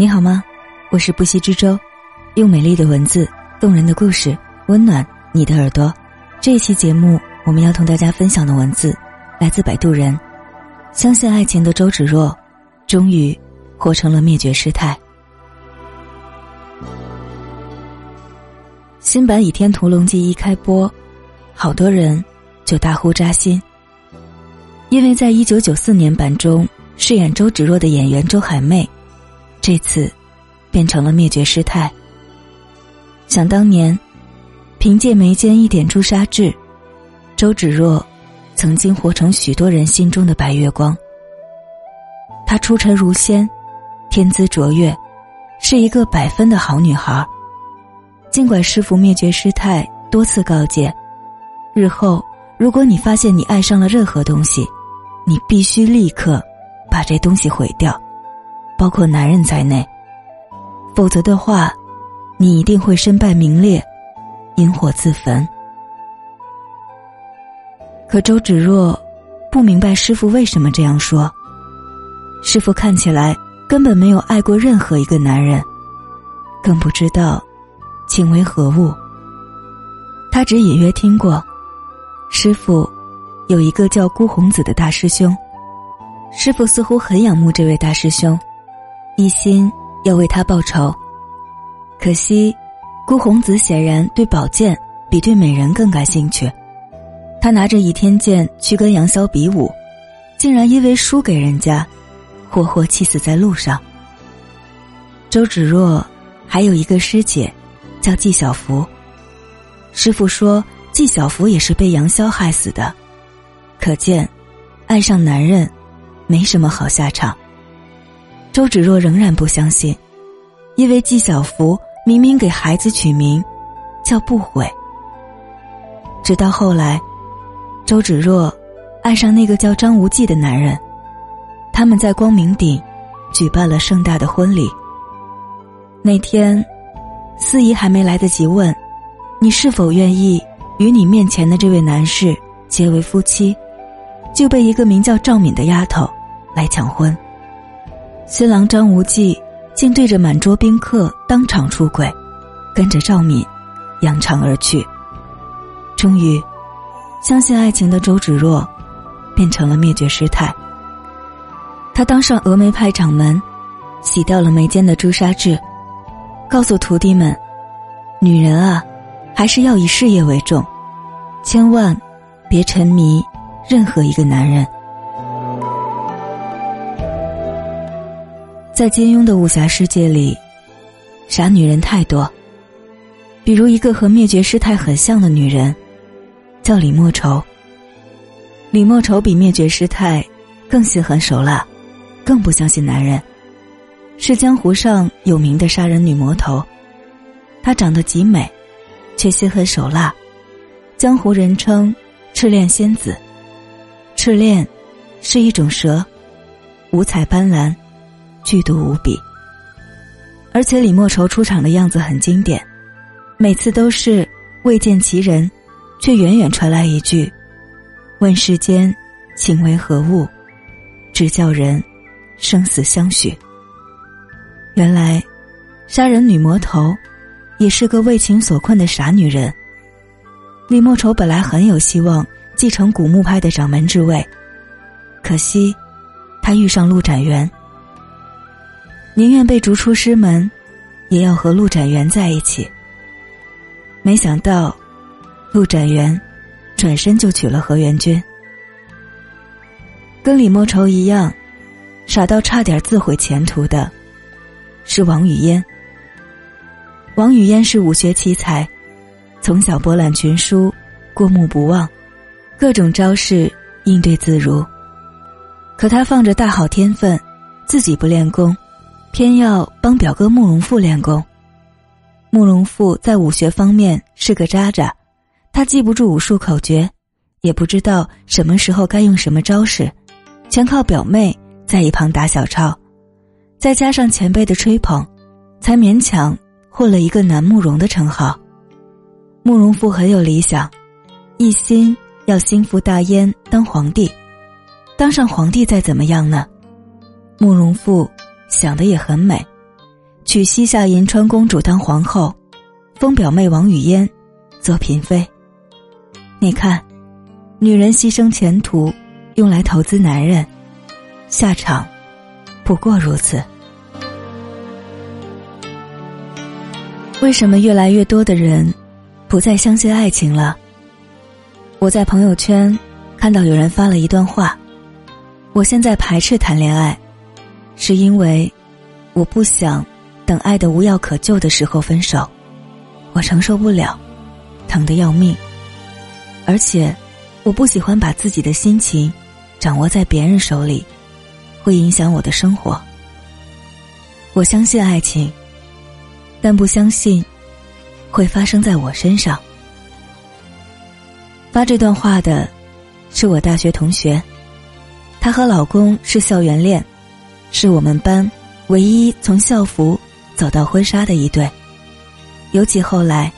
你好吗？我是不息之舟，用美丽的文字、动人的故事温暖你的耳朵。这一期节目，我们要同大家分享的文字来自摆渡人。相信爱情的周芷若，终于活成了灭绝师太。新版《倚天屠龙记》一开播，好多人就大呼扎心，因为在一九九四年版中饰演周芷若的演员周海媚。这次，变成了灭绝师太。想当年，凭借眉间一点朱砂痣，周芷若曾经活成许多人心中的白月光。她出尘如仙，天资卓越，是一个百分的好女孩。尽管师傅灭绝师太多次告诫，日后如果你发现你爱上了任何东西，你必须立刻把这东西毁掉。包括男人在内，否则的话，你一定会身败名裂，引火自焚。可周芷若不明白师傅为什么这样说。师傅看起来根本没有爱过任何一个男人，更不知道情为何物。他只隐约听过，师傅有一个叫孤鸿子的大师兄，师傅似乎很仰慕这位大师兄。一心要为他报仇，可惜，孤鸿子显然对宝剑比对美人更感兴趣。他拿着倚天剑去跟杨逍比武，竟然因为输给人家，活活气死在路上。周芷若还有一个师姐，叫纪晓芙。师傅说纪晓芙也是被杨逍害死的，可见，爱上男人，没什么好下场。周芷若仍然不相信，因为纪晓芙明明给孩子取名叫不悔。直到后来，周芷若爱上那个叫张无忌的男人，他们在光明顶举办了盛大的婚礼。那天，司仪还没来得及问你是否愿意与你面前的这位男士结为夫妻，就被一个名叫赵敏的丫头来抢婚。新郎张无忌竟对着满桌宾客当场出轨，跟着赵敏扬长而去。终于，相信爱情的周芷若变成了灭绝师太。他当上峨眉派掌门，洗掉了眉间的朱砂痣，告诉徒弟们：“女人啊，还是要以事业为重，千万别沉迷任何一个男人。”在金庸的武侠世界里，傻女人太多。比如一个和灭绝师太很像的女人，叫李莫愁。李莫愁比灭绝师太更心狠手辣，更不相信男人，是江湖上有名的杀人女魔头。她长得极美，却心狠手辣，江湖人称“赤练仙子”。赤练是一种蛇，五彩斑斓。剧毒无比，而且李莫愁出场的样子很经典，每次都是未见其人，却远远传来一句：“问世间情为何物，只叫人生死相许。”原来，杀人女魔头也是个为情所困的傻女人。李莫愁本来很有希望继承古墓派的掌门之位，可惜，他遇上陆展元。宁愿被逐出师门，也要和陆展元在一起。没想到，陆展元转身就娶了何元君。跟李莫愁一样，傻到差点自毁前途的，是王语嫣。王语嫣是武学奇才，从小博览群书，过目不忘，各种招式应对自如。可他放着大好天分，自己不练功。偏要帮表哥慕容复练功，慕容复在武学方面是个渣渣，他记不住武术口诀，也不知道什么时候该用什么招式，全靠表妹在一旁打小抄，再加上前辈的吹捧，才勉强获了一个男慕容的称号。慕容复很有理想，一心要心腹大燕当皇帝，当上皇帝再怎么样呢？慕容复。想的也很美，娶西夏银川公主当皇后，封表妹王语嫣做嫔妃。你看，女人牺牲前途，用来投资男人，下场不过如此。为什么越来越多的人不再相信爱情了？我在朋友圈看到有人发了一段话：“我现在排斥谈恋爱，是因为我不想等爱的无药可救的时候分手，我承受不了，疼得要命。而且，我不喜欢把自己的心情掌握在别人手里，会影响我的生活。我相信爱情。”但不相信会发生在我身上。发这段话的是我大学同学，她和老公是校园恋，是我们班唯一从校服走到婚纱的一对。尤其后来，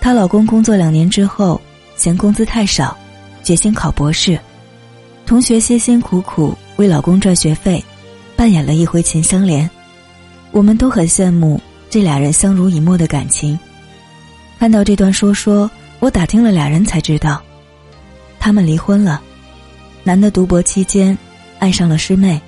她老公工作两年之后嫌工资太少，决心考博士。同学辛辛苦苦为老公赚学费，扮演了一回秦香莲，我们都很羡慕。这俩人相濡以沫的感情，看到这段说说，我打听了俩人才知道，他们离婚了。男的读博期间爱上了师妹，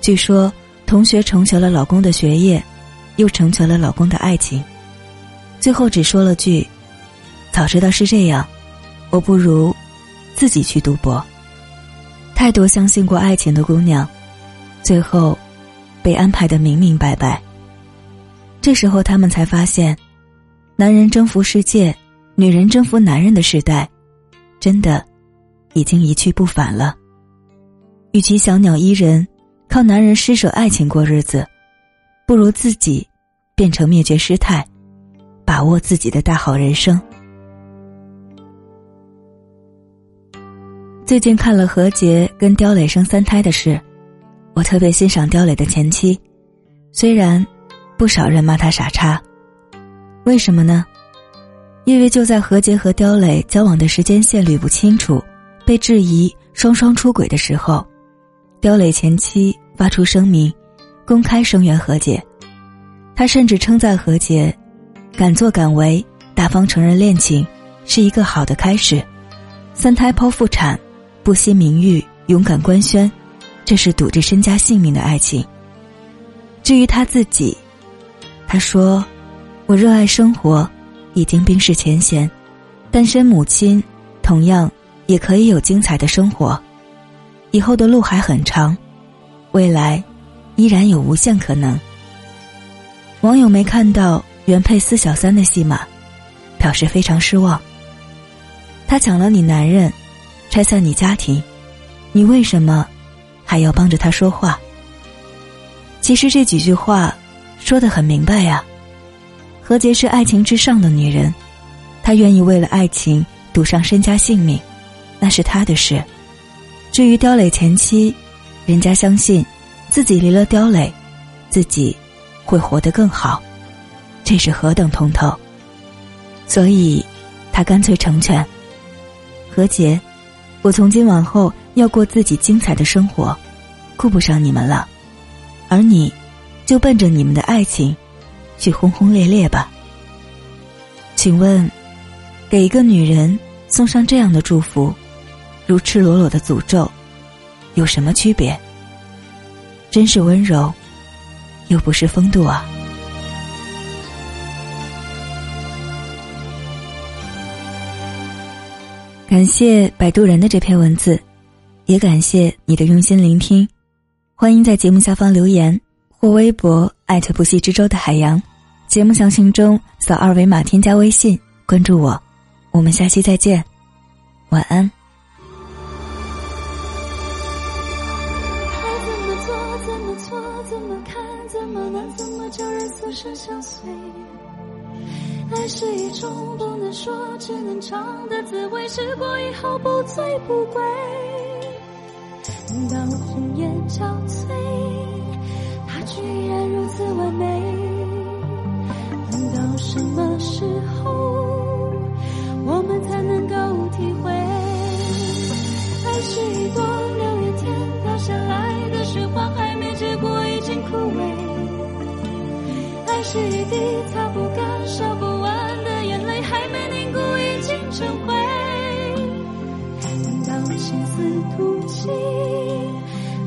据说同学成全了老公的学业，又成全了老公的爱情，最后只说了句：“早知道是这样，我不如自己去赌博。”太多相信过爱情的姑娘，最后被安排的明明白白。这时候，他们才发现，男人征服世界，女人征服男人的时代，真的已经一去不返了。与其小鸟依人，靠男人施舍爱情过日子，不如自己变成灭绝师太，把握自己的大好人生。最近看了何洁跟刁磊生三胎的事，我特别欣赏刁磊的前妻，虽然。不少人骂他傻叉，为什么呢？因为就在何洁和刁磊交往的时间线捋不清楚，被质疑双双出轨的时候，刁磊前妻发出声明，公开声援何洁。他甚至称赞何洁，敢作敢为，大方承认恋情，是一个好的开始。三胎剖腹产，不惜名誉，勇敢官宣，这是赌着身家性命的爱情。至于他自己。他说：“我热爱生活，已经冰释前嫌。单身母亲同样也可以有精彩的生活。以后的路还很长，未来依然有无限可能。”网友没看到原配撕小三的戏码，表示非常失望。他抢了你男人，拆散你家庭，你为什么还要帮着他说话？其实这几句话。说的很明白呀，何洁是爱情之上的女人，她愿意为了爱情赌上身家性命，那是她的事。至于刁磊前妻，人家相信自己离了刁磊，自己会活得更好，这是何等通透。所以，他干脆成全何洁。我从今往后要过自己精彩的生活，顾不上你们了，而你。就奔着你们的爱情，去轰轰烈烈吧。请问，给一个女人送上这样的祝福，如赤裸裸的诅咒，有什么区别？真是温柔，又不是风度啊！感谢摆渡人的这篇文字，也感谢你的用心聆听。欢迎在节目下方留言。或微博艾特不系之舟的海洋，节目详情中扫二维码添加微信关注我，我们下期再见，晚安。试过以后不醉不归。等到红颜憔悴。他居然如此完美，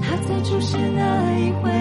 他在出现那一回，